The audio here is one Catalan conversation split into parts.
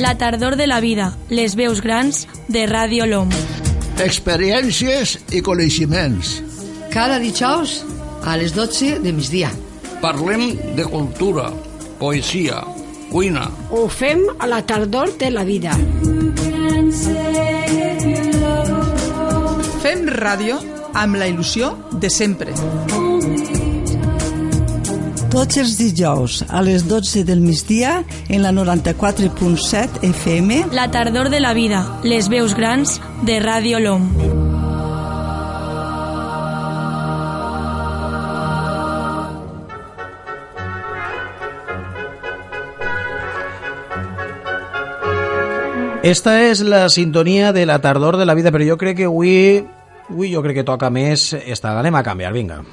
La tardor de la vida, les veus grans de Ràdio LOM. Experiències i coneixements. Cada dijous a les 12 de migdia. Parlem de cultura, poesia, cuina. Ho fem a la tardor de la vida. Fem ràdio amb la il·lusió de sempre. Tots els dijous a les 12 del migdia en la 94.7 FM La tardor de la vida, les veus grans de Ràdio LOM. Esta és la sintonia de la tardor de la vida, però jo crec que avui, avui jo crec que toca més esta. L'anem a canviar, vinga.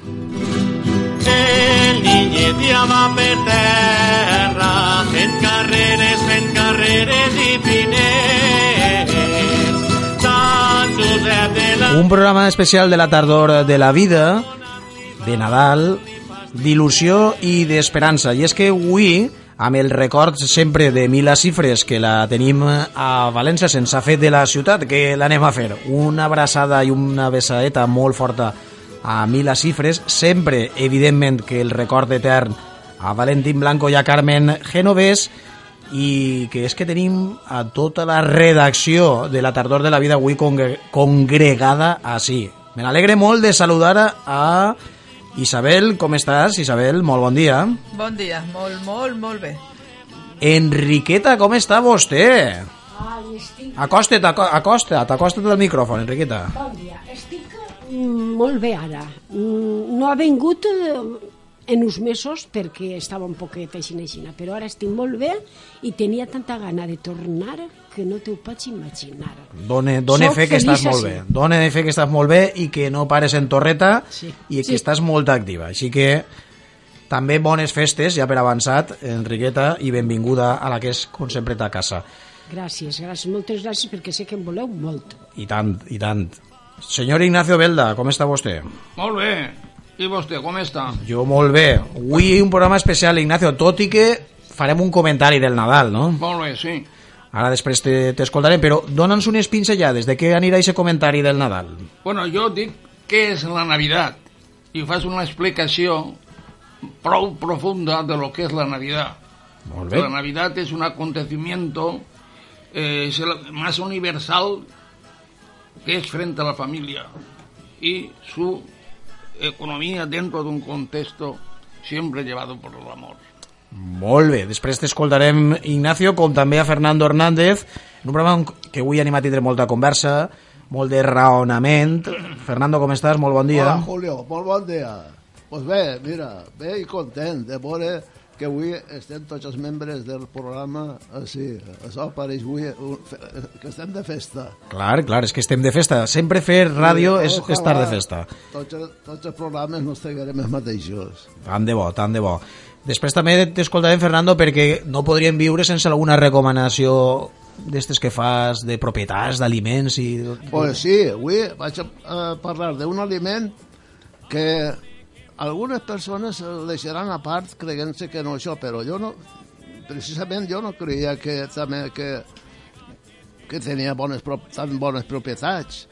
El niñet ja va per terra, fent carreres, fent carreres i piners. Sant Josep de la... Un programa especial de la tardor de la vida, de Nadal, d'il·lusió i d'esperança. I és que avui, amb el record sempre de Mila Cifres, que la tenim a València sense fer de la ciutat, que l'anem a fer. Una abraçada i una besadeta molt forta a Mila Cifres, sempre, evidentment, que el record etern a Valentín Blanco i a Carmen Genovés, i que és que tenim a tota la redacció de la tardor de la vida avui congre congregada així. Me n'alegre molt de saludar a Isabel, com estàs? Isabel, molt bon dia. Bon dia, molt, molt, molt bé. Enriqueta, com està vostè? Acosta't, aco- acosta't, acosta't al micròfon, Enriqueta. Bon dia. Molt bé ara. Mm, No ha vingut eh, en uns mesos perquè estava un poquet així, així, però ara estic molt bé i tenia tanta gana de tornar que no t'ho pots imaginar. Done, done Soc fe que estàs feliç molt així. bé. Done fe que estàs molt bé i que no pares en torreta Sí. i que Sí. estàs molt activa. Així que també bones festes, ja per avançat, Enriqueta, i benvinguda a la que és, com sempre, ta casa. Gràcies, gràcies, moltes gràcies perquè sé que em voleu molt. I tant, i tant. Senyor Ignacio Belda, com està vostè? Molt bé. I vostè, com està? Jo molt bé. Avui un programa especial, Ignacio, tot i que farem un comentari del Nadal, no? Molt bé, sí. Ara després te- t'escoltarem, però dona'ns unes pinzellades de què anirà aquest comentari del Nadal. Bueno, jo dic què és la Navidad i fas una explicació prou profunda de lo que es la Navidad. Molt bé. La Navidad es un acontecimiento eh, más universal que es frente a la familia y su economía dentro de un contexto siempre llevado por el amor. Molt bé, després t'escoltarem, Ignacio, com també a Fernando Hernández, en un programa que avui anem a tindre molta conversa, molt de raonament. Fernando, com estàs? Molt bon dia. Hola, Julio, molt bon dia. Pues bé, mira, bé i content de veure que avui estem tots els membres del programa així. Això pareix avui un- fe- que estem de festa. Clar, clar, és que estem de festa. Sempre fer ràdio és Ojalà estar de festa. Tots, tots els programes no estiguem els mateixos. Tant de bo, tant de bo. Després també t'escoltarem, Fernando, perquè no podríem viure sense alguna recomanació d'estes que fas de propietats, d'aliments i... Pues sí, avui vaig a parlar d'un aliment que algunes persones el deixaran a part creient-se que no això, però jo no, precisament jo no creia que també que, que tenia bones, tan bones propietats,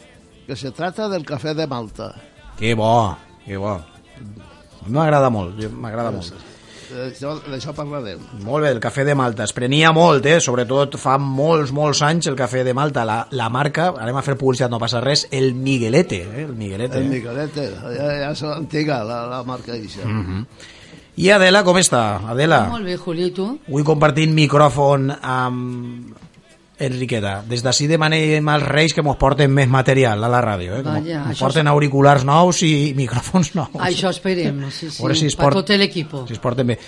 que se trata del cafè de Malta. Que bo, que bo. M'agrada molt, m'agrada molt. D'això d'això parlarem. Molt bé, el cafè de Malta. Es prenia molt, eh? sobretot fa molts, molts anys el cafè de Malta. La, la marca, anem a fer publicitat, no passa res, el Miguelete. Eh? El Miguelete. El Miquelete, ja, ja és antiga la, la marca això. Mm -hmm. I Adela, com està? Adela, Molt bé, Julio, i tu? avui compartint micròfon amb Enriqueta. Des d'ací demanem als Reis que mos porten més material a la ràdio. Eh? Que mos- Vaja, això porten auriculars nous i micròfons nous. Això esperem, sí, sí, A si es per port- tot l'equip. Si es porten bé.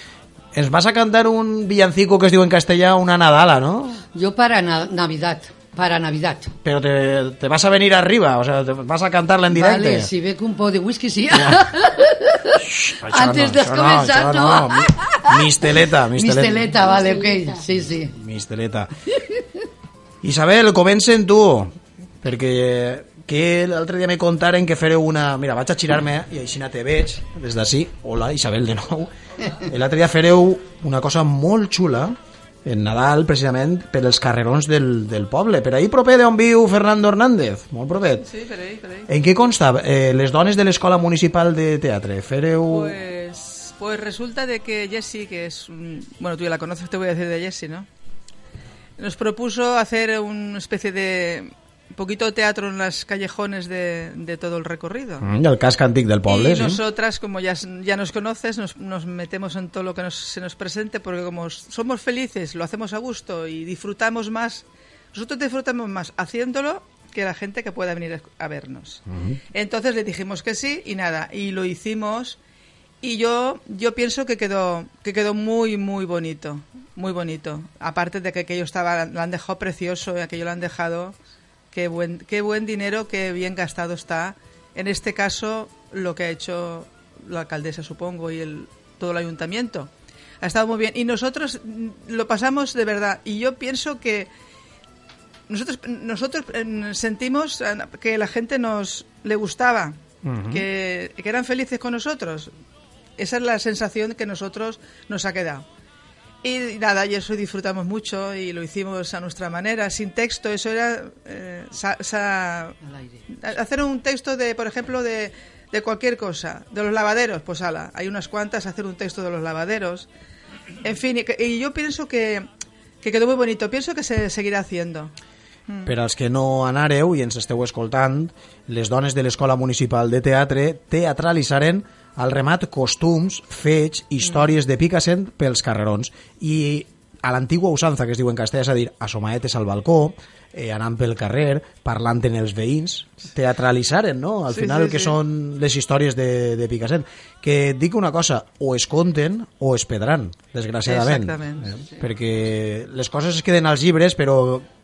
Ens vas a cantar un villancico que es diu en castellà una Nadala, ¿no? Jo para na Navidad, para Navidad. Pero te, te vas a venir arriba, o sea, te vas a cantarla en directe. Vale, si que un poc de whisky sí. Això Antes de això començar, això no. Mi- Misteleta, misteleta. Misteleta, vale, ok, sí, sí. Misteleta. Isabel, comencen tu, perquè que l'altre dia me contaren que fareu una... Mira, vaig a girar-me i així te veig, des d'ací. Hola, Isabel, de nou. L'altre dia fareu una cosa molt xula, en Nadal, precisament, per els carrerons del, del poble. Per ahir proper d'on viu Fernando Hernández, molt propet. Sí, per ahí, per ahí. En què consta eh, les dones de l'Escola Municipal de Teatre? Fereu... Pues, pues resulta de que Jessie, que es... un- bueno, tú ya la conoces, te voy a decir de Jessie, ¿no? Nos propuso hacer una especie de poquito teatro en las callejones de, de todo el recorrido. Mm, el casc antic del poble, y sí. nosotras, como ya, ya nos conoces, nos, nos metemos en todo lo que nos- se nos presente, porque como somos felices, lo hacemos a gusto y disfrutamos más, nosotros disfrutamos más haciéndolo que la gente que pueda venir a vernos. Entonces le dijimos que sí y nada, y lo hicimos y yo yo pienso que quedó que quedó muy muy bonito, muy bonito. Aparte de que aquello estaba lo han dejado precioso, y aquello lo han dejado qué buen qué buen dinero, qué bien gastado está. En este caso lo que ha hecho la alcaldesa supongo y el todo el ayuntamiento. Ha estado muy bien y nosotros mm, lo pasamos de verdad y yo pienso que nosotros nosotros eh, sentimos eh, que la gente nos le gustaba que, que eran felices con nosotros esa es la sensación que nosotros nos ha quedado. Y nada y eso disfrutamos mucho y lo hicimos a nuestra manera sin texto. Eso era eh, sa- sa- hacer un texto de por ejemplo de, de cualquier cosa de los lavaderos pues ala hay unas cuantas hacer un texto de los lavaderos. En fin y, yo pienso que que quedó muy bonito. Pienso que se seguirá haciendo. Per als que no anàreu i ens esteu escoltant, les dones de l'Escola Municipal de Teatre teatralitzaren al remat costums, fets, històries de Picassent pels carrerons. I a l'antigua usança, que es diu en castellà, és a dir, assomaetes al balcó, eh, anant pel carrer, parlant en els veïns, teatralitzaren, no? Al Sí, final sí, el que sí. són les històries de, de Picassent. Que dic una cosa, o es conten o es pedran, desgraciadament. Exactament, Eh? sí. Perquè les coses es queden als llibres, però mm,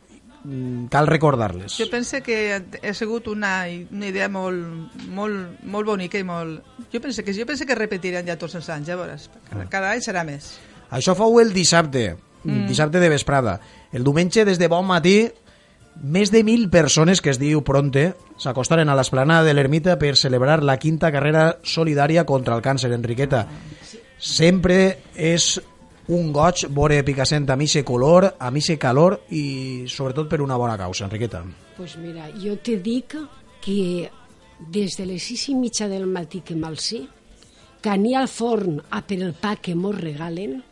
cal recordar-les. Jo pense que ha sigut una, una idea molt, molt, molt bonica i molt... Jo pense que, jo pense que repetiran ja tots els anys, ja veuràs. Cada, cada any serà més. Això fou el dissabte, mm. dissabte de vesprada. El diumenge, des de bon matí, més de mil persones, que es diu Pronte, s'acostaren a l'esplanada de l'Ermita per celebrar la quinta carrera solidària contra el càncer, Enriqueta. Sempre és un goig veure Picassent amb ixe color, amb ixe calor i sobretot per una bona causa, Enriqueta. Pues mira, jo te dic que des de les sis i mitja del matí que m'alcí, que anir al forn a per el pa que mos regalen,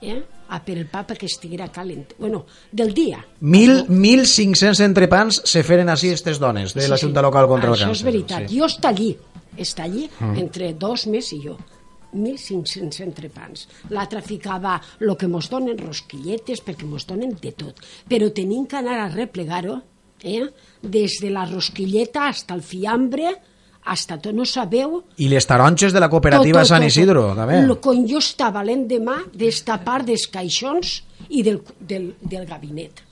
eh? a per el pa perquè estiguera calent. Bueno, del dia. Mil, 1.500 entrepans se feren així aquestes dones de la Junta Local contra el Això Càncer. és veritat. Sí. Jo està allí, està allí, entre dos més i jo. 1.500 entrepans. L'altra ficava el que mos donen, rosquilletes, perquè mos donen de tot. Però tenim que anar a replegar-ho, eh? des de la rosquilleta hasta el fiambre, hasta tot no sabeu I les taronges de la cooperativa Sant Isidro, també. Quan jo estava l'endemà destapar dels caixons i del, del, del gabinet.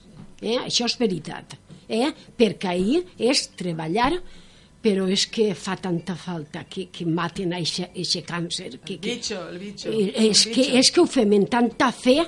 Eh? Això és veritat. Eh? Perquè ahir és treballar però és que fa tanta falta que, que maten a aquest càncer. Que, que, Bicho, el bicho. Eh, el és, que, bicho. és que ho fem amb tanta fe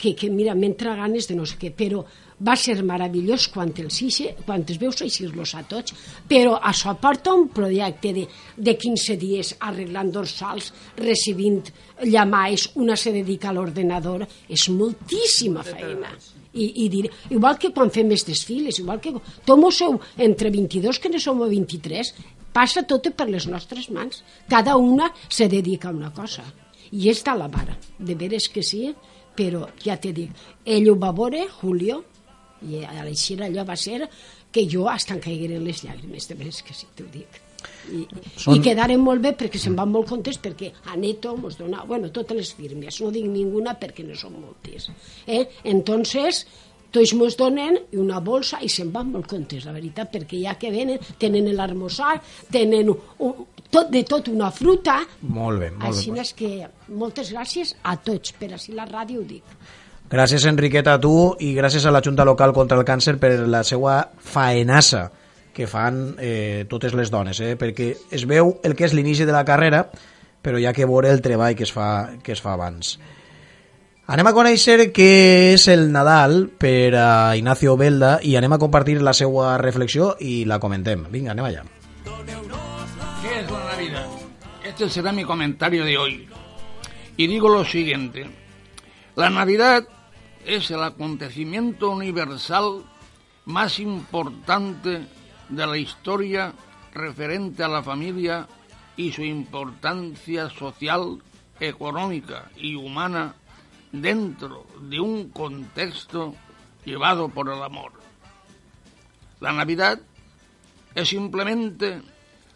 que, que mira, m'entra ganes de no sé què, però va ser meravellós quan els, eixe, quan els veus eixir-los a tots, però això porta un projecte de, de 15 dies arreglant dorsals, recibint llamais, una se dedica a l'ordenador, és moltíssima feina. I, i dir, igual que quan fem els desfiles, igual que tot mos sou entre 22 que ne som 23, passa tot per les nostres mans. Cada una se dedica a una cosa. I de la vara, de veres que sí, però ja te dic, ell ho va veure, Julio, i a l'eixir allò va ser que jo hasta em caigueren les llàgrimes, de veres que sí, t'ho dic. I, Són- i quedaren molt bé perquè se'n van molt contents perquè a Neto mos dona, bueno, totes les firmes, no dic ninguna perquè no són moltes. Eh? Entonces, tots mos donen una bolsa i se'n van molt contents, la veritat, perquè ja que venen, tenen l'armosar, tenen un, tot, de tot una fruta, Molt bé, molt així bé. és que moltes gràcies a tots, per així la ràdio ho dic. Gràcies, Enriqueta, a tu i gràcies a la Junta Local contra el Càncer per la seva faenassa que fan eh, totes les dones, eh? perquè es veu el que és l'inici de la carrera, però hi ha que veure el treball que es fa, que es fa abans. Anem a conèixer què és el Nadal per a Ignacio Belda i anem a compartir la seva reflexió i la comentem. Vinga, anem allà. ¿Qué es la Navidad? Este será mi comentario de hoy. Y digo lo siguiente. La Navidad es el acontecimiento universal más importante de la historia referente a la familia y su importancia social, económica y humana dentro de un contexto llevado por el amor. La Navidad es simplemente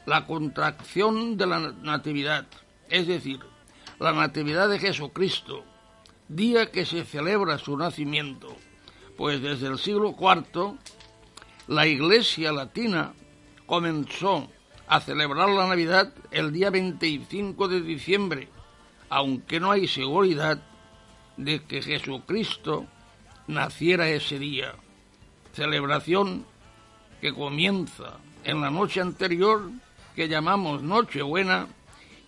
la contracción de la Natividad, es decir, la Natividad de Jesucristo, día que se celebra su nacimiento, pues desde el siglo IV la Iglesia Latina comenzó a celebrar la Navidad el día 25 de diciembre, aunque no hay seguridad de que Jesucristo naciera ese día. Celebración que comienza en la noche anterior, que llamamos Nochebuena,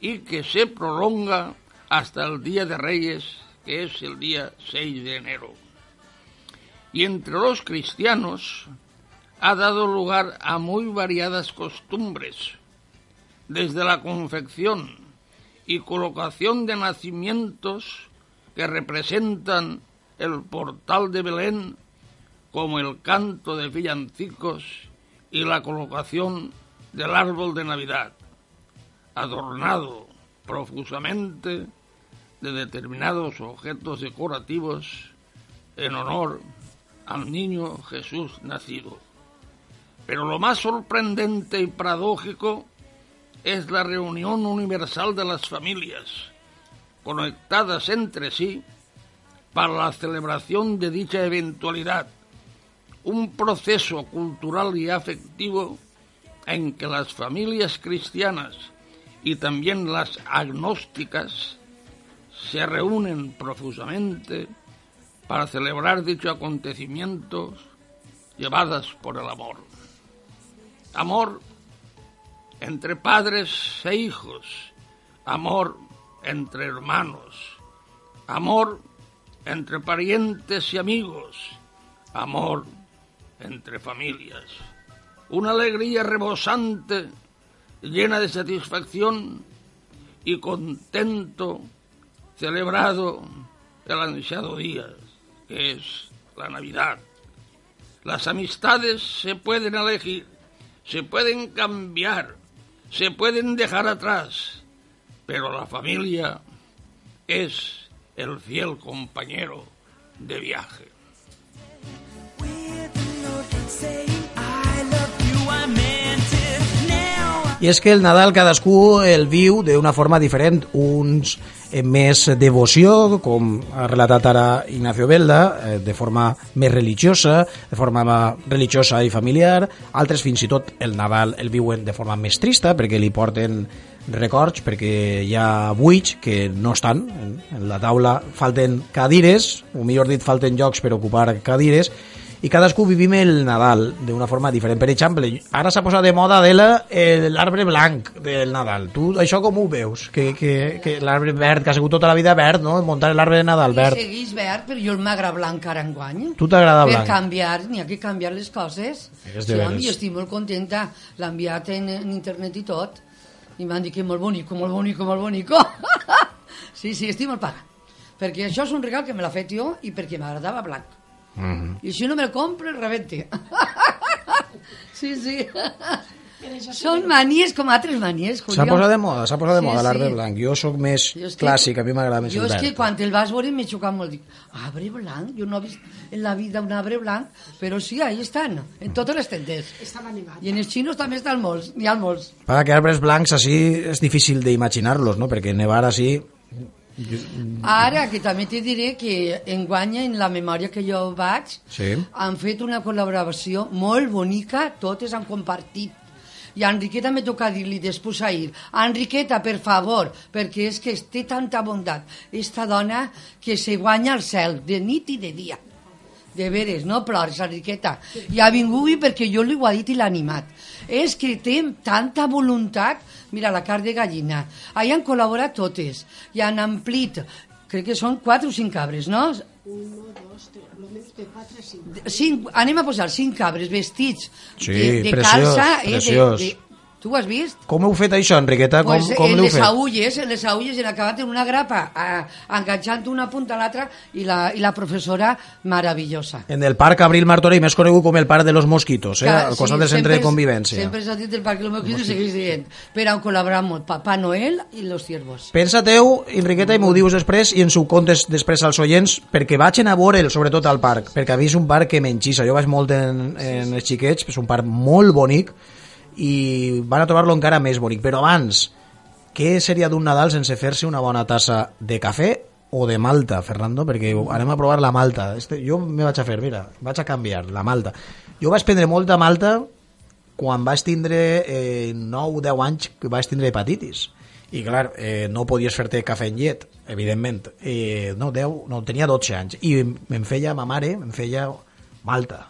y que se prolonga hasta el Día de Reyes, que es el día 6 de enero. Y entre los cristianos ha dado lugar a muy variadas costumbres, desde la confección y colocación de nacimientos que representan el portal de Belén, como el canto de villancicos y la colocación del árbol de Navidad, adornado profusamente de determinados objetos decorativos en honor al niño Jesús nacido. Pero lo más sorprendente y paradójico es la reunión universal de las familias, conectadas entre sí para la celebración de dicha eventualidad, un proceso cultural y afectivo en que las familias cristianas y también las agnósticas se reúnen profusamente para celebrar dichos acontecimientos llevadas por el amor. Amor entre padres e hijos, amor entre hermanos, amor entre parientes y amigos, amor entre familias. Una alegría rebosante, llena de satisfacción y contento, celebrado el ansiado día, que es la Navidad. Las amistades se pueden elegir, se pueden cambiar, se pueden dejar atrás, pero la familia es el fiel compañero de viaje. I és que el Nadal cadascú el viu d'una forma diferent. Uns més devoció, com ha relatat ara Ignacio Belda, eh, de forma més religiosa, de forma religiosa i familiar. Altres fins i tot el Nadal el viuen de forma més trista perquè li porten records perquè hi ha buits que no estan en la taula falten cadires o millor dit falten llocs per ocupar cadires i cadascú vivim el Nadal d'una forma diferent. Per exemple, ara s'ha posat de moda de l'arbre blanc del Nadal. Tu això com ho veus? Que, que, que l'arbre verd, que ha sigut tota la vida verd, no? Muntar l'arbre de Nadal verd. I segueix verd, però jo m'agrada blanc ara enguany. Tu t'agrada Per blanc? canviar, n'hi ha que canviar les coses. És Sí, home, jo estic molt contenta. L'ha enviat en, en internet i tot. I m'han dit que molt bonico, molt bonico, molt bonico. sí, sí, estic molt paga. Perquè això és un regal que me l'ha fet jo i perquè m'agradava blanc. Mhm. I si no me el compro, rebente. sí, sí. Són manies com altres manies, Julio. S'ha posat de moda, s'ha posat de Sí, moda l'arbre sí. blanc. Jo sóc més Jo és que- clàssic, a mi m'agrada més jo el és verd. que quan el vas veure m'he xocat molt. Dic, arbre blanc? Jo no he vist en la vida un arbre blanc, però sí, ahí estan, en totes les tendes. Estava nevat. I en els xinos també estan molts, n'hi ha molts. Para que arbres blancs així és difícil d'imaginar-los, no? Perquè nevar així... Ara, que també te diré que enguanya en la memòria que jo vaig, Sí. han fet una col·laboració molt bonica, totes han compartit. I a Enriqueta me toca dir-li després ahir, Enriqueta, per favor, perquè és que té tanta bondat, esta dona que se guanya el cel, de nit i de dia. De veres, no ploris, Enriqueta. I ha vingut avui perquè jo li ho ha dit i l'ha animat. És que té tanta voluntat, mira, la carn de gallina. Ahí han col·laborat totes. I han amplit, crec que són quatre o cinc cabres, no? Uno, dos, tres, lo menos de quatre a cinc. cinc, anem a posar cinc cabres vestits Sí, de, de preciós, calça, eh, preciós. de, de, Tu ho has vist? Com heu fet això, Enriqueta? Com, Pues com en les fet? agulles, en les agulles, en acabat en una grapa, a, enganxant una punta a l'altra, i, la, i la professora meravellosa. En el Parc Abril Martorell, més conegut com el Parc de los Mosquitos, eh? Que- al costat sí, del centre de és- convivència. Sempre s'ha dit el Parque Los Mosquitos i segueix dient. Però han molt Papà Noel i los ciervos. Pensa-teu, Enriqueta, i m'ho dius després i ens ho contes després als oients, perquè vaig anar a veure'l, sobretot al parc, perquè ha vist un parc que m'enxissa. Jo vaig molt en, en els xiquets, és un parc molt bonic, i van a trobar-lo encara més bonic. Però abans, què seria d'un Nadal sense fer-se una bona tassa de cafè o de malta, Fernando? Perquè anem a provar la malta. Este, jo me vaig a fer, mira, vaig a canviar, la malta. Jo vaig prendre molta malta quan vaig tindre eh, 9-10 anys que vaig tindre hepatitis i clar, eh, no podies fer-te cafè en llet evidentment eh, no, 10, no, tenia 12 anys i em feia ma mare, em feia malta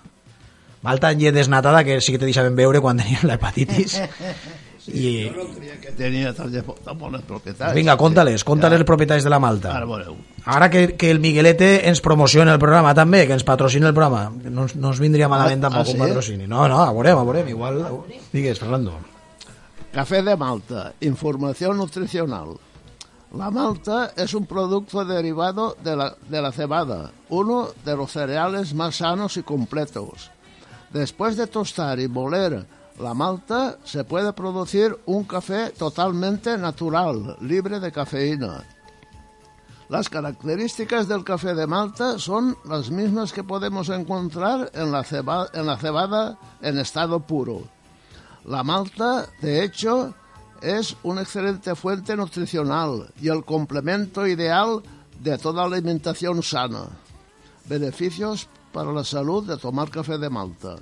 malta en llet desnatada que sí que te deixaven veure quan tenia la hepatitis i Jo no creia que tenia tan, tan bones propietats. vinga, conta-les, conta-les els propietaris de la malta Ara veureu. ara que, que el Miguelete ens promociona el programa també, que ens patrocina el programa no, no ens vindria malament Ah, tampoc ah, un sí? patrocini no, no, a veurem, a veurem igual, digues Fernando Café de Malta, información nutricional. La malta es un producto derivado de la, de la cebada, uno de los cereales más sanos y completos. Después de tostar y moler la malta, se puede producir un café totalmente natural, libre de cafeína. Las características del café de Malta son las mismas que podemos encontrar en la cebada en estado puro. La malta, de hecho, es una excelente fuente nutricional y el complemento ideal de toda alimentación sana. Beneficios para la salud de tomar café de Malta.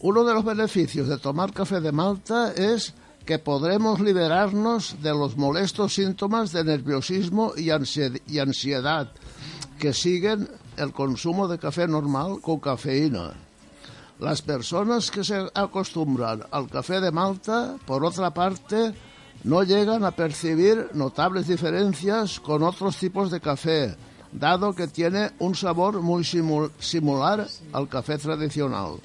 Uno de los beneficios de tomar café de Malta es que podremos liberarnos de los molestos síntomas de nerviosismo y ansie- y ansiedad que siguen el consumo de café normal con cafeína. Las personas que se acostumbran al café de Malta, por otra parte, no llegan a percibir notables diferencias con otros tipos de café, dado que tiene un sabor muy similar al café tradicional.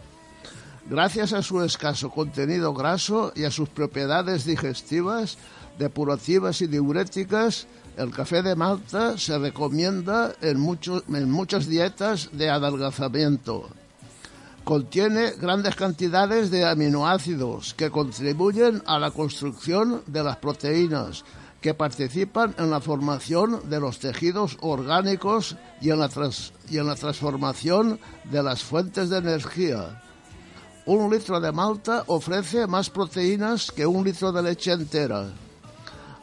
Gracias a su escaso contenido graso y a sus propiedades digestivas, depurativas y diuréticas, el café de Malta se recomienda en, en muchas dietas de adelgazamiento. Contiene grandes cantidades de aminoácidos que contribuyen a la construcción de las proteínas que participan en la formación de los tejidos orgánicos y en la, y en la transformación de las fuentes de energía. Un litro de malta ofrece más proteínas que un litro de leche entera.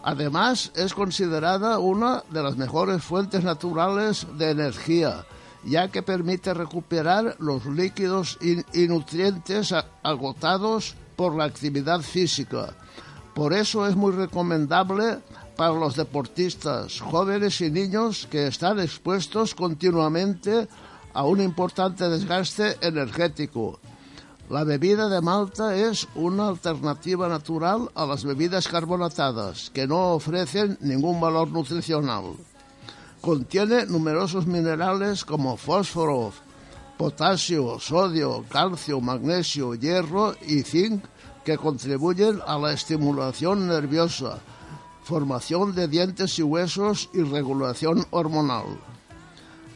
Además, es considerada una de las mejores fuentes naturales de energía, ya que permite recuperar los líquidos y, nutrientes agotados por la actividad física. Por eso es muy recomendable para los deportistas, jóvenes y niños que están expuestos continuamente a un importante desgaste energético. La bebida de malta es una alternativa natural a las bebidas carbonatadas, que no ofrecen ningún valor nutricional. Contiene numerosos minerales como fósforo, potasio, sodio, calcio, magnesio, hierro y zinc que contribuyen a la estimulación nerviosa, formación de dientes y huesos y regulación hormonal.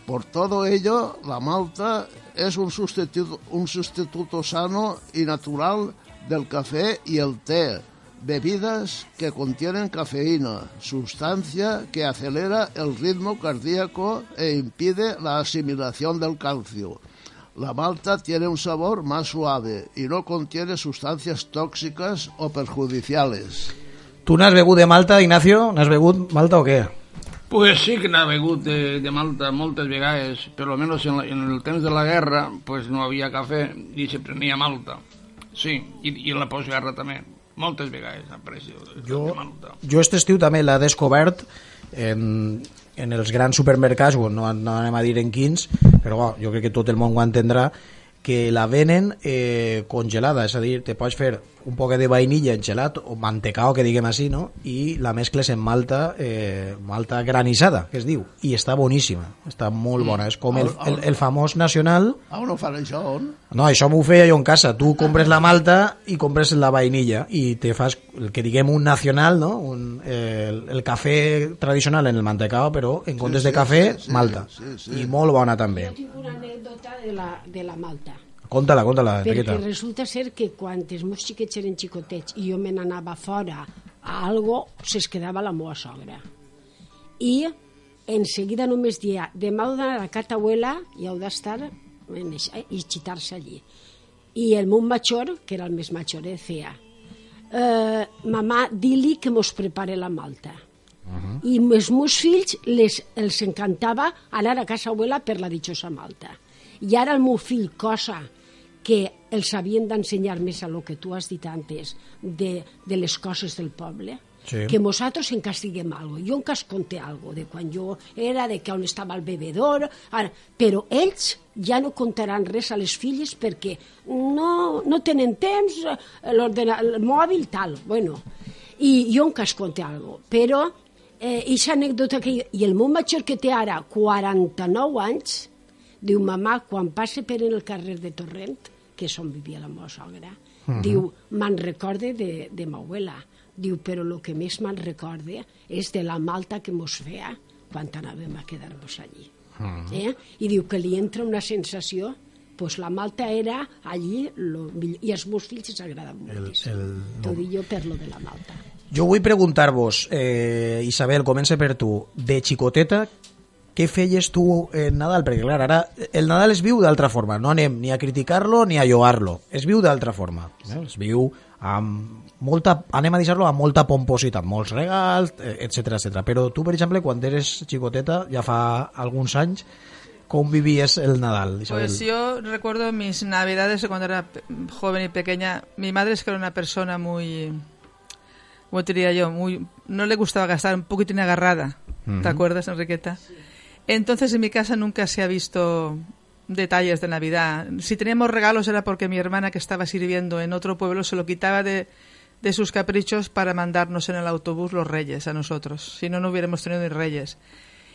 Por todo ello, la malta es un sustituto, un sustituto sano y natural del café y el té, bebidas que contienen cafeína, sustancia que acelera el ritmo cardíaco e impide la asimilación del calcio. La malta tiene un sabor más suave y no contiene sustancias tóxicas o perjudiciales. Tu n'has begut de Malta, Ignacio? N'has begut Malta o què? Pues sí que n'ha begut de, de Malta moltes vegades, però almenys en, la, en el temps de la guerra pues no havia cafè i se prenia Malta. Sí, i, i en la postguerra també. Moltes vegades ha pres de, Jo, de Malta. jo este estiu també l'he descobert en, en els grans supermercats, bueno, no, no anem a dir en quins, però bo, jo crec que tot el món ho entendrà, que la venen eh, congelada, és a dir, te pots fer un poc de vainilla en gelat o mantecao, que diguem així, no? i la mescles en malta, eh, malta granissada, que es diu, i està boníssima, està molt bona, és com el, el, el famós nacional... A on ho fan això? On? No, això m'ho feia jo en casa, tu compres la malta i compres la vainilla i te fas el que diguem un nacional, no? un, eh, el, el cafè tradicional en el mantecao, però en comptes sí, de cafè, sí, sí, malta. sí, sí. I molt bona també. Jo tinc una anècdota de la, de la Malta. Conta-la, conta-la, Perquè resulta ser que quan els meus xiquets eren xicotets i jo me n'anava fora a algo, se'ls quedava la meva sogra. I en seguida només dia, demà heu d'anar a casa abuela i heu d'estar eixa- i xitar-se allí. I el meu major, que era el més major, decía, eh, mamà, di-li que mos prepare la malta. I els meus fills les, els encantava anar a casa abuela per la dichosa malta. I ara el meu fill, cosa que els havien d'ensenyar més a lo que tu has dit antes de, de les coses del poble, Sí. que nosaltres en castiguem algo. Jo en cas conté algo de quan jo era, de que on estava el bebedor, ara, però ells ja no contaran res a les filles perquè no, no tenen temps, eh, el mòbil, tal, bueno. I jo en cas conté algo, però eh, aquesta anècdota que... I el meu major que té ara 49 anys, diu, mamà, quan passe per el carrer de Torrent, que és on vivia la meva sogra, diu, me'n recorde de, de ma abuela. Diu, però el que més me'n recorde és de la malta que mos feia quan anàvem a quedar-nos allí. Eh? I diu que li entra una sensació pues la malta era allí lo millor, i als meus fills els agrada moltíssim. el- T'ho dic jo per lo de la malta. Jo vull preguntar-vos, eh, Isabel, comença per tu, de xicoteta, què feies tu en Nadal? Perquè, clar, ara el Nadal es viu d'altra forma, no anem ni a criticar-lo ni a lloar-lo, es viu d'altra forma, eh? es viu amb molta, anem a deixar-lo amb molta pompositat, molts regals, etc etc. Però tu, per exemple, quan eres xicoteta, ja fa alguns anys, com vivies el Nadal, Isabel? Pues yo recuerdo mis navidades de cuando era joven y pequeña. Mi madre es que era una persona muy, ¿cómo te diría yo? Muy, no le gustaba gastar, un poquitín agarrada. ¿Te acuerdas, Enriqueta? Entonces en mi casa nunca se ha visto detalles de Navidad. Si teníamos regalos era porque mi hermana que estaba sirviendo en otro pueblo se lo quitaba de, de sus caprichos para mandarnos en el autobús los reyes a nosotros. Si no, no hubiéramos tenido ni reyes.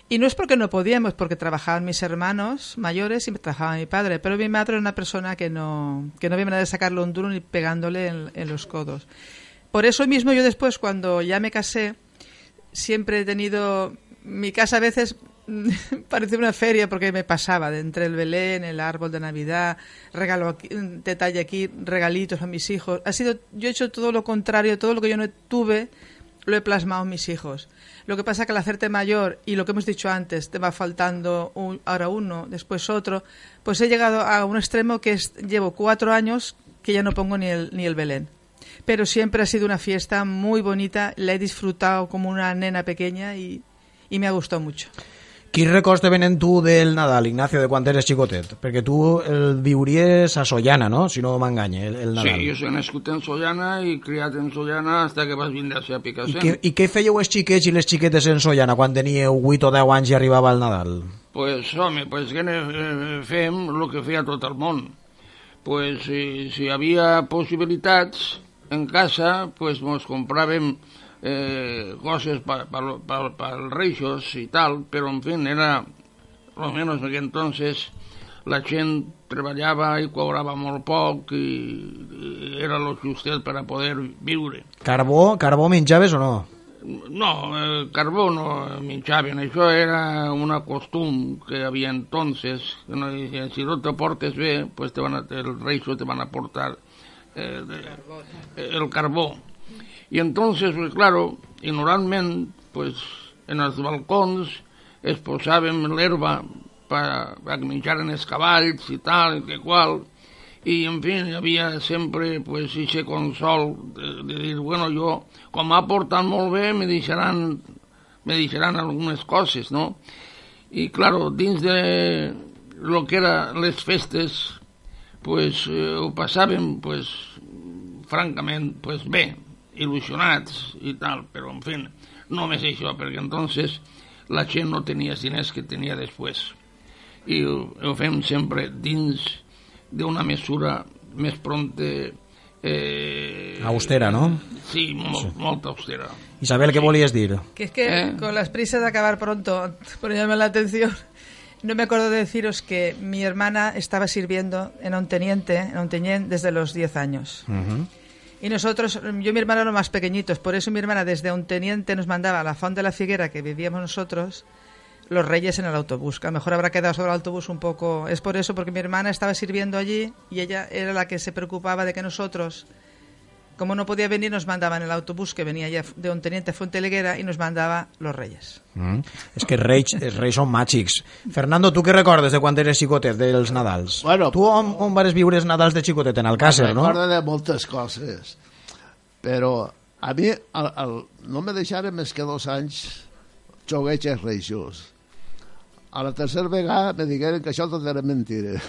Y no es porque no podíamos, porque trabajaban mis hermanos mayores y trabajaba mi padre, pero mi madre era una persona que no, que no había manera de sacarle un duro ni pegándole en, en los codos. Por eso mismo yo después, cuando ya me casé, siempre he tenido... Mi casa a veces parece una feria porque me pasaba de entre el Belén, el árbol de Navidad, regalo aquí, detalle aquí, regalitos a mis hijos. Ha sido, yo he hecho todo lo contrario, todo lo que yo no tuve lo he plasmado en mis hijos. Lo que pasa que al hacerte mayor y lo que hemos dicho antes, te va faltando ahora uno, después otro, pues he llegado a un extremo que es, llevo cuatro años que ya no pongo ni el, ni el Belén. Pero siempre ha sido una fiesta muy bonita, la he disfrutado como una nena pequeña y, y me ha gustado mucho. Quins records te venen tu del Nadal, Ignacio, de quan eres xicotet? Perquè tu el viuries a Sollana, no? Si no m'enganye, el, el Nadal. Sí, jo soy nascut en Sollana i criat en Sollana hasta que vas vindre a ser a I Picassent. què, I què fèieu els xiquets i les xiquetes en Sollana quan teníeu 8 o 10 anys i arribava el Nadal? Pues, home, pues que eh, fem el que feia tot el món. Pues si, si hi havia possibilitats en casa, pues mos compràvem eh, coses per pa, pa els reixos i tal, però en fi, era, lo menos en aquell entonces, la gent treballava i cobrava molt poc i, i era lo justet per a poder viure. Carbó, carbó menjaves o no? No, el carbó no menjaven, això era una costum que havia entonces, que no decían, si no te portes bé, pues te van a, el reixo te van a portar eh, de- el carbó. Y entonces, pues claro, ignorantment, pues en els balcons es posaven l'herba para, para que menjaren els cavalls i tal, i que qual, i en fi, hi havia sempre pues, ese consol de, de dir, bueno, jo, com m'ha portat molt bé, me deixaran, me deixaran algunes coses, no? I, claro, dins de lo que era les festes, pues, eh, ho passàvem, pues, francament, pues, bé, il·lusionats i tal, però, en fi, només això, perquè entonces la gent no tenia els diners que tenia després. I ho, ho fem sempre dins de una mesura més pronte... Eh, Austera, ¿no? Sí, molt, molt austera. Isabel, ¿qué volías decir? Que es que ¿Eh? con las prisas de acabar pronto, por llamarme la atención, no me acuerdo de deciros que mi hermana estaba sirviendo en Onteniente, en Onteñén, desde los 10 años. Y nosotros, yo y mi hermano éramos más pequeñitos, por eso mi hermana desde Onteniente nos mandaba a la Font de la Figuera, que vivíamos nosotros, los reyes en el autobús, que a lo mejor habrá quedado sobre el autobús un poco... Es por eso, porque mi hermana estaba sirviendo allí y ella era la que se preocupaba de que nosotros, como no podía venir, nos mandaba en el autobús que venía ya de Onteniente a Fuente Leguera y nos mandaba los reyes. Mm. És que els reis, els reis són màgics. Fernando, tu què recordes de quan eres xicotet, dels Nadals? Bueno, tu on, on vas viure els Nadals de xicotet? En Alcàsser, no? Recordo de moltes coses, però a mi el, el, no me deixaren més que dos anys xoguetges reixos. A la tercera vegada me digueren que això tot era mentira.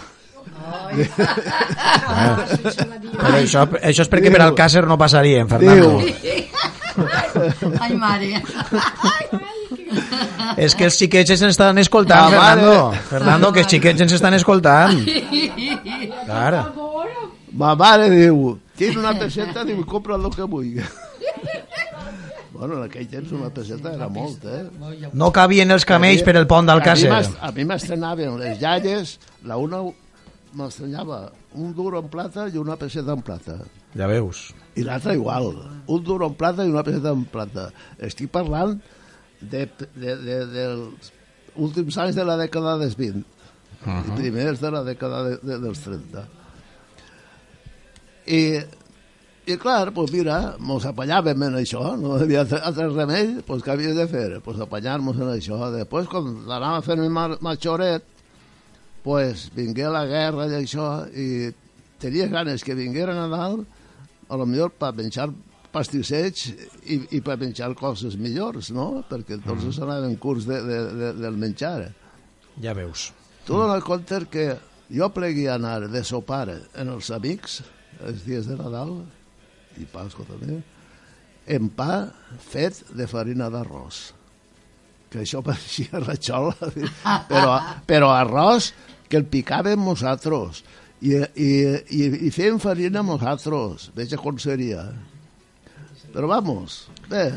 Però això, això és perquè per Alcàsser no passaria, en Fernando. Ai, mare. És que els xiquets ens estan escoltant, Ah, Fernando. vale. Fernando, que els xiquets ens estan escoltant. Clar. Ma mare diu, tinc una peseta, diu, compra el que vulgui. bueno, en aquell temps una peseta era molt, eh? No cabien els camells per el pont mi m'est- A mi m'estrenaven les llalles, la una m'estrenava un duro en plata i una peseta en plata. Ja veus. I l'altra igual, un duro en plata i una peseta en plata. Estic parlant de, de, de, dels últims anys de la dècada dels 20 uh -huh. i primers de la dècada de, de, dels 30. I, i clar, pues mira, mos apanyàvem en això, no hi havia altre, remei, pues què havies de fer? Pues apanyar-nos en això. Després, quan anàvem fent el mar, matxoret, pues vingué la guerra i això, i tenia ganes que vinguera Nadal, a lo millor per menjar pastissets i, i per menjar coses millors, no? Perquè tots mm. anaven curts de, de, de, del menjar. Ja veus. Tu dona compte que jo plegui anar de sopar en els amics els dies de Nadal i Pasqua també en pa fet de farina d'arròs que això pareixia ratxola però, però arròs que el picàvem nosaltres. I, i, i, i fèiem farina nosaltres veig com seria. Però vamos bé,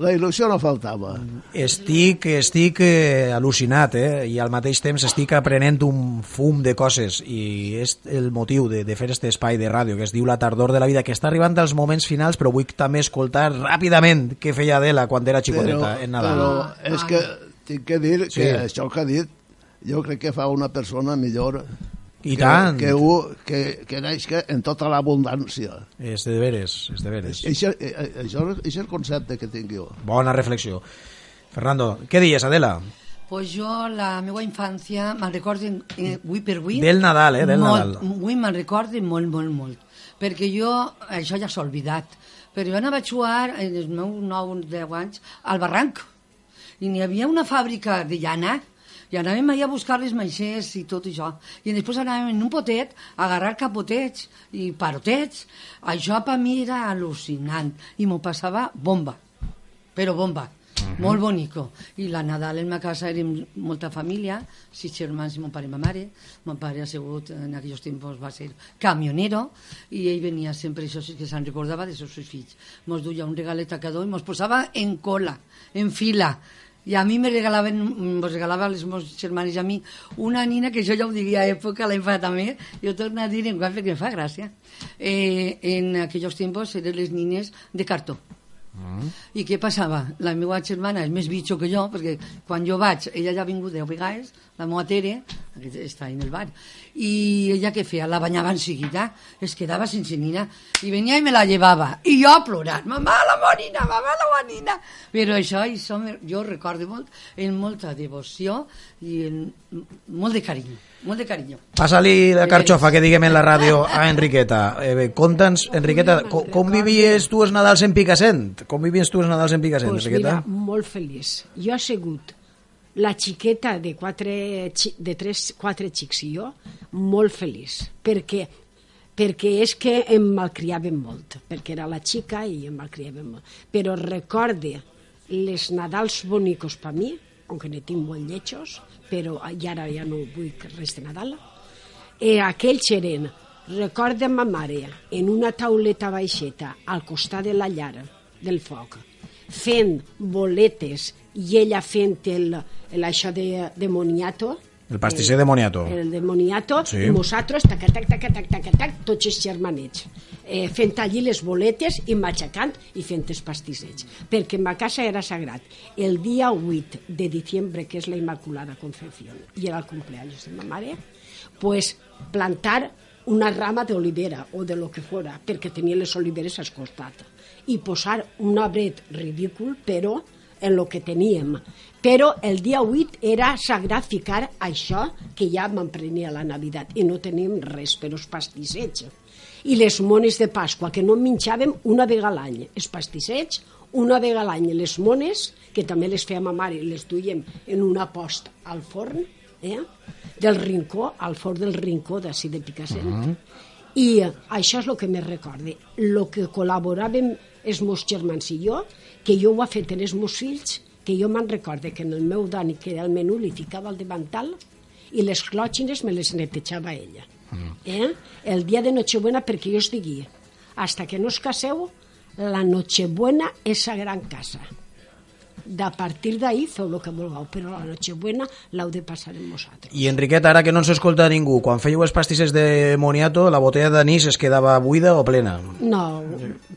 la il·lusió no faltava Estic, estic eh, al·lucinat, eh? I al mateix temps estic aprenent un fum de coses i és el motiu de, de fer este espai de ràdio que es diu La tardor de la vida, que està arribant als moments finals, però vull també escoltar ràpidament què feia Adela quan era xicoteta en Nadal. Però és que tinc que dir Sí. que això que ha dit jo crec que fa una persona millor I que, tant. que, que, que neix que en tota l'abundància. És de veres, és de veres. Això, eh, eh, això és el concepte que tinc jo. Bona reflexió. Fernando, què dies, Adela? Pues jo, la meva infància, me'n recordo eh, avui per avui... Del Nadal, eh, del molt, Nadal. Avui me'n recordo molt, molt, molt. Perquè jo, això ja s'ha oblidat, però jo anava a jugar, en els meus 9 10 anys, al barranc. I n'hi havia una fàbrica de llana, i anàvem allà a buscar les maixers i tot això. I després anàvem en un potet a agarrar capotets i parotets. Això per mi era al·lucinant i m'ho passava bomba, però bomba. Molt bonico. I la Nadal en ma casa érem molta família, sis germans i mon pare i ma mare. Mon pare ha sigut, en aquells temps, va ser camionero i ell venia sempre, això sí que se'n recordava, de seus fills. Mos duia un regalet a cada un i mos posava en cola, en fila. I a mi me regalaven, mos regalava als meus germans i a mi una nina, que jo ja ho diria a època, la infant també, jo torno a dir en quant perquè em fa gràcia. Eh, en aquells temps eren les nines de cartó. I què passava? La meva germana és més bitxo que jo, perquè quan jo vaig, ella ja ha vingut deu vegades, la meva Tere, que està en el bar, i ella què feia? La banyava en seguida, es quedava sense nina, i venia i me la llevava, i jo plorant, mamà la meva nina, mamà la meva nina, però això, això jo recordo molt, en molta devoció i en molt de carinyo, molt de carinyo. Passa-li la carxofa que diguem en la ràdio a Enriqueta. Eh, Conta'ns, Enriqueta, com, com vivies tu els Nadals en Picassent? Com vivies tu els Nadals en Picassent, pues Enriqueta? mira, molt feliç. Jo he sigut la xiqueta de, quatre, de tres, quatre xics i jo, molt feliç. perquè perquè és que em malcriaven molt, perquè era la xica i em malcriaven molt. Però recorde les Nadals bonicos per mi, aunque ne tinc molt lletjos, però i ara ja no vull res de Nadal, eh, aquells eren, recorda ma mare, en una tauleta baixeta al costat de la llar del foc, fent boletes i ella fent el, el això de, de moniato, El pastisser de moniato. el de moniato, Sí. i nosaltres, tac, tac, tac, tac, tac, tac, tots els germanets, eh, fent allí les boletes i matxacant i fent els pastissets, perquè en ma casa era sagrat. El dia 8 de diciembre, que és la Immaculada Concepción, i era el cumpleaños de ma mare, pues plantar una rama d'olivera o de lo que fora, perquè tenia les oliveres al costat, i posar un arbret ridícul, però en lo que teníem. Però el dia 8 era sagrat ficar això que ja m'emprenia la Navidad i no teníem res per els pastissets. I les mones de Pasqua, que no menjàvem una vegada l'any. Els pastissets, una vegada l'any. Les mones, que també les feia ma mare, les duíem en una post al forn, eh? del rincó, al forn del rincó d'ací de Picassent. Uh -huh. I eh, això és el que me recorde. El que col·laboràvem els meus germans i jo, que jo ho he fet en els meus fills, que jo me'n recorde que en el meu Dani, que era el menú, li ficava el davantal i les clòtxines me les netejava ella. Eh? El dia de Nochebuena, perquè jo us digui, hasta que no us caseu, la Nochebuena és a gran casa. De partir d'ahir feu el que vulgueu, però la Nochebuena l'heu de passar amb vosaltres. I Enriqueta, ara que no ens escolta ningú, quan fèieu els pastissers de moniato, la botella d'anís es quedava buida o plena? No,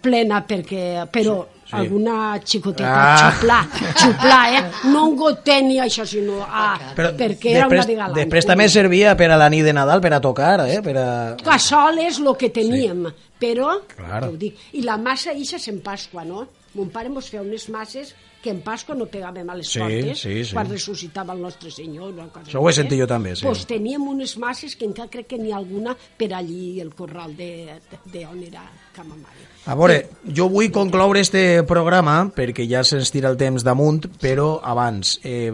plena perquè... Però Sí, sí, alguna xicoteta, Ah. xuplar, xuplar, eh? No un gotet ni això, sinó... Ah, perquè era una després, vegada. l'any. després també servia per a la nit de Nadal, per a tocar, eh? Per a... Cassoles, el que teníem, sí. però, Claro. ho dic, i la massa ixes en Pasqua, no? Mon pare mos feia unes masses que en Pasqua no pegàvem a les Sí, portes sí, sí. quan ressuscitava el nostre senyor. No? Això ho he sentit jo també, sí. Pues teníem unes masses que encara crec que n'hi ha alguna per allí, el corral de, de, de on era Cama Mare. A veure, jo vull concloure este programa, perquè ja se'ns tira el temps damunt, però abans, eh,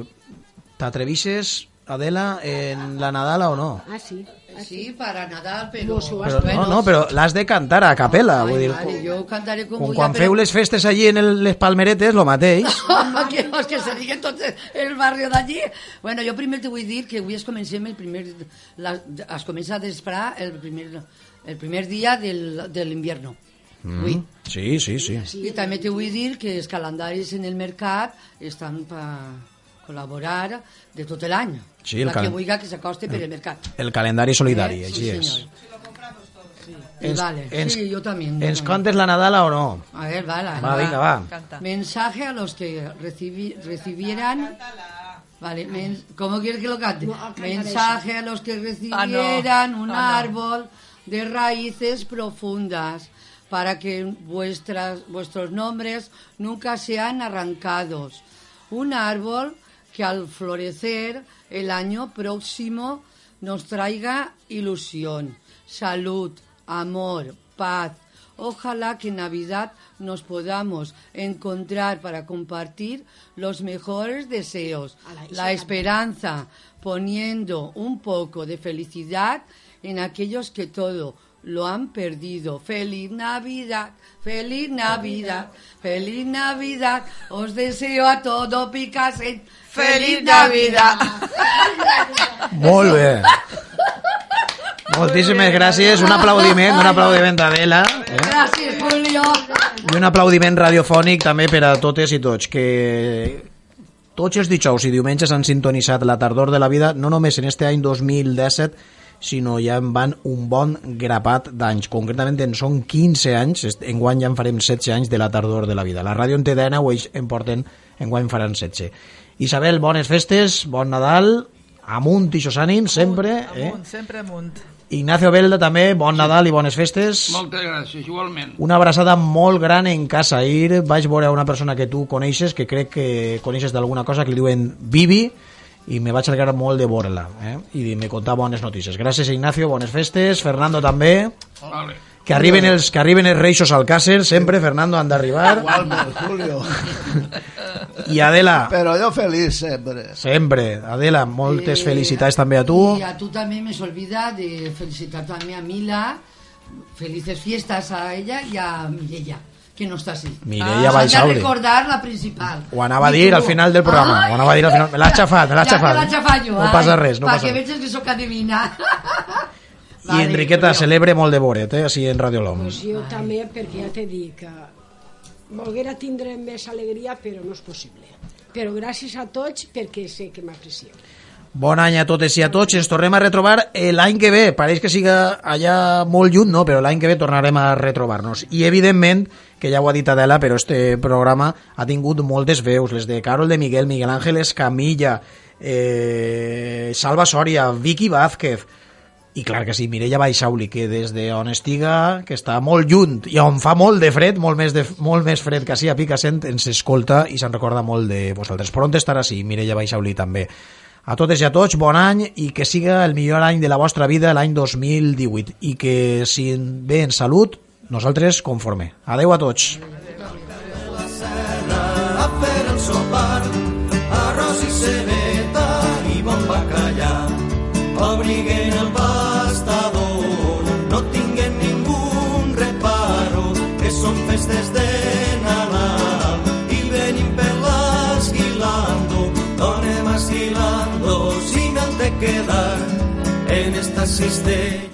t'atrevixes, Adela, en la Nadala o no? Ah, sí. Sí, para Nadal, pero... Has Però, no, no, però l'has de cantar a capella, vull Ai, dir, mare, jo cantaré com com vull, quan però- feu les festes allí en el, les palmeretes, lo mateix. que, és que se diguen tots el barri d'allí. Bueno, jo primer te vull dir que avui es comencem el primer... La, es comença a desprar el primer, el primer dia del, de l'invierno. Avui. Mm. Sí, sí, sí. I també te vull dir que els calendaris en el mercat estan per col·laborar de tot l'any. Sí, el la que vulgui que s'acoste per el mercat. El calendari solidari, Eh? així és. Sí. Ens- vale. ens- sí, yo también. yo Ens también. contes la Nadala o no? A ver, vale. Va, vinga, va. Canta. Mensaje a los que recibi- recibieran. Vale, men- ¿cómo quieres que lo cante? No, Mensaje a los que recibieran un Ah, no. árbol de raíces profundas para que vuestras, vuestros nombres nunca sean arrancados. Un árbol que al florecer el año próximo nos traiga ilusión, salud, amor, paz. Ojalá que en Navidad nos podamos encontrar para compartir los mejores deseos, la esperanza, poniendo un poco de felicidad en aquellos que todo lo han perdido. Feliz Navidad, feliz Navidad, feliz Navidad. Os deseo a todo Picasso. Feliz Navidad. Molt bé. Moltíssimes gràcies. Un aplaudiment, un aplaudiment d'Adela. Eh? Gracias, Julio. I un aplaudiment radiofònic també per a totes i tots, que tots els dijous i diumenges han sintonitzat la tardor de la vida, no només en este any 2017, sinó ja en van un bon grapat d'anys. Concretament en són 15 anys, enguany ja en farem 16 anys de la tardor de la vida. La ràdio en té 19, ells en porten, enguany faran 16. Isabel, bones festes, bon Nadal, amunt i ànims, sempre. Eh? Amunt, sempre amunt. Ignacio Belda també, bon Nadal i bones festes. Moltes gràcies, igualment. Una abraçada molt gran en casa. Ahir vaig veure una persona que tu coneixes, que crec que coneixes d'alguna cosa, que li diuen Vivi, i me vaig alegrar molt de veure-la, eh? i me contar bones notícies. Gràcies, Ignacio, bones festes. Fernando també. Vale. Que arriben els, que arriben els reixos al Càcer, sempre, Fernando, han d'arribar. Julio. I Adela, Però jo feliç sempre. sempre. Adela, moltes Eh, felicitats també a tu. Y a tú también me se olvida de felicitar también a Mila. Felices fiestas a ella y a Mireia, que no está así. Mireia Ah, Baix s'ha de Aure. recordar la principal. Ho anava a dir al final del programa. Ai! Ho anava a dir al final. Me l'ha xafat, me l'ha Ja te xafat. l'ha xafat jo, No ai, passa res, no pa passa que res. veges que sóc adivina. I Enriqueta celebre molt de voret, eh, així en Radio Lom. Pues jo també, perquè ja t'he dit que volguera tindre més alegria, però no és possible. Però gràcies a tots perquè sé que m'aprecieu. Bon any a totes i a tots. Ens tornem a retrobar l'any que ve. Pareix que siga allà molt lluny, no? però l'any que ve tornarem a retrobar-nos. I, evidentment, que ja ho ha dit Adela, però este programa ha tingut moltes veus, les de Carol de Miguel, Miguel Ángeles Camilla, eh, Salva Soria, Vicky Vázquez, i clar que sí, Mireia Baixauli, que des de on estiga, que està molt lluny i on fa molt de fred, molt més, de, molt més fred que així a Picassent, ens escolta i se'n recorda molt de vosaltres. Pront estarà així, Mireia Baixauli també. A totes i a tots, bon any i que siga el millor any de la vostra vida l'any 2018 i que si ve en salut, nosaltres conforme. Adeu a tots. a fer el sopar, arròs i i quedar en esta cistella